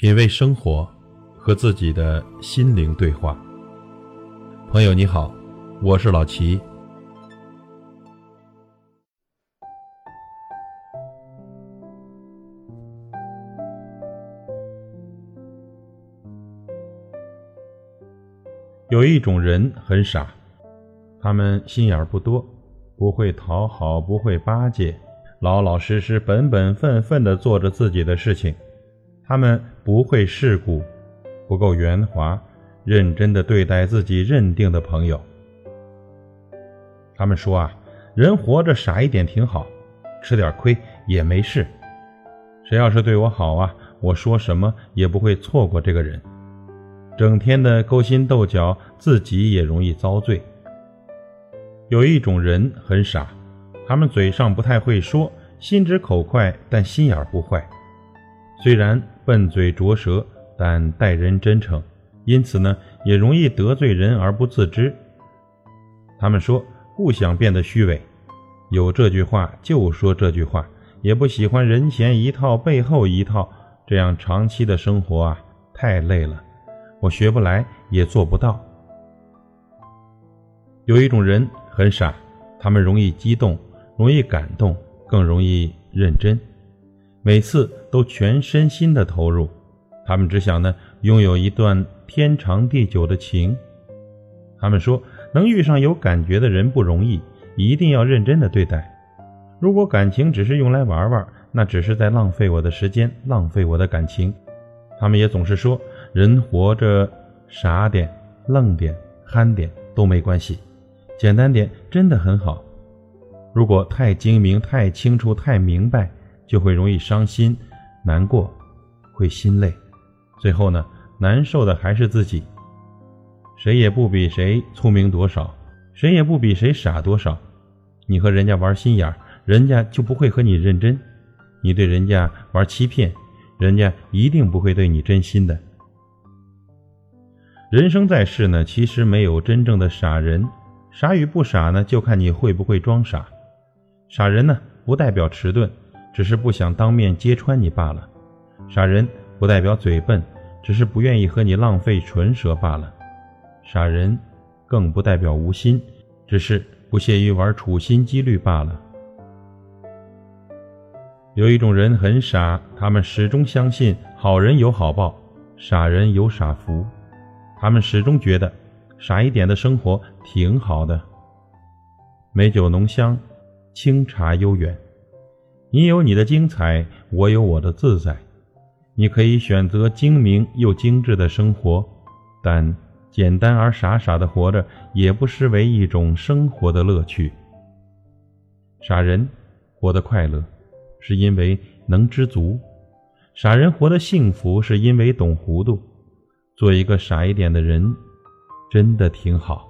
品味生活，和自己的心灵对话。朋友你好，我是老齐。有一种人很傻，他们心眼儿不多，不会讨好，不会巴结，老老实实、本本分分的做着自己的事情。他们不会世故，不够圆滑，认真的对待自己认定的朋友。他们说啊，人活着傻一点挺好，吃点亏也没事。谁要是对我好啊，我说什么也不会错过这个人。整天的勾心斗角，自己也容易遭罪。有一种人很傻，他们嘴上不太会说，心直口快，但心眼不坏。虽然笨嘴拙舌，但待人真诚，因此呢，也容易得罪人而不自知。他们说不想变得虚伪，有这句话就说这句话，也不喜欢人前一套背后一套，这样长期的生活啊，太累了，我学不来也做不到。有一种人很傻，他们容易激动，容易感动，更容易认真。每次都全身心的投入，他们只想呢拥有一段天长地久的情。他们说能遇上有感觉的人不容易，一定要认真的对待。如果感情只是用来玩玩，那只是在浪费我的时间，浪费我的感情。他们也总是说人活着傻点、愣点、憨点都没关系，简单点真的很好。如果太精明、太清楚、太明白。就会容易伤心、难过，会心累，最后呢，难受的还是自己。谁也不比谁聪明多少，谁也不比谁傻多少。你和人家玩心眼儿，人家就不会和你认真；你对人家玩欺骗，人家一定不会对你真心的。人生在世呢，其实没有真正的傻人，傻与不傻呢，就看你会不会装傻。傻人呢，不代表迟钝。只是不想当面揭穿你罢了，傻人不代表嘴笨，只是不愿意和你浪费唇舌罢了。傻人更不代表无心，只是不屑于玩处心积虑罢了。有一种人很傻，他们始终相信好人有好报，傻人有傻福。他们始终觉得傻一点的生活挺好的，美酒浓香，清茶悠远。你有你的精彩，我有我的自在。你可以选择精明又精致的生活，但简单而傻傻的活着，也不失为一种生活的乐趣。傻人活得快乐，是因为能知足；傻人活得幸福，是因为懂糊涂。做一个傻一点的人，真的挺好。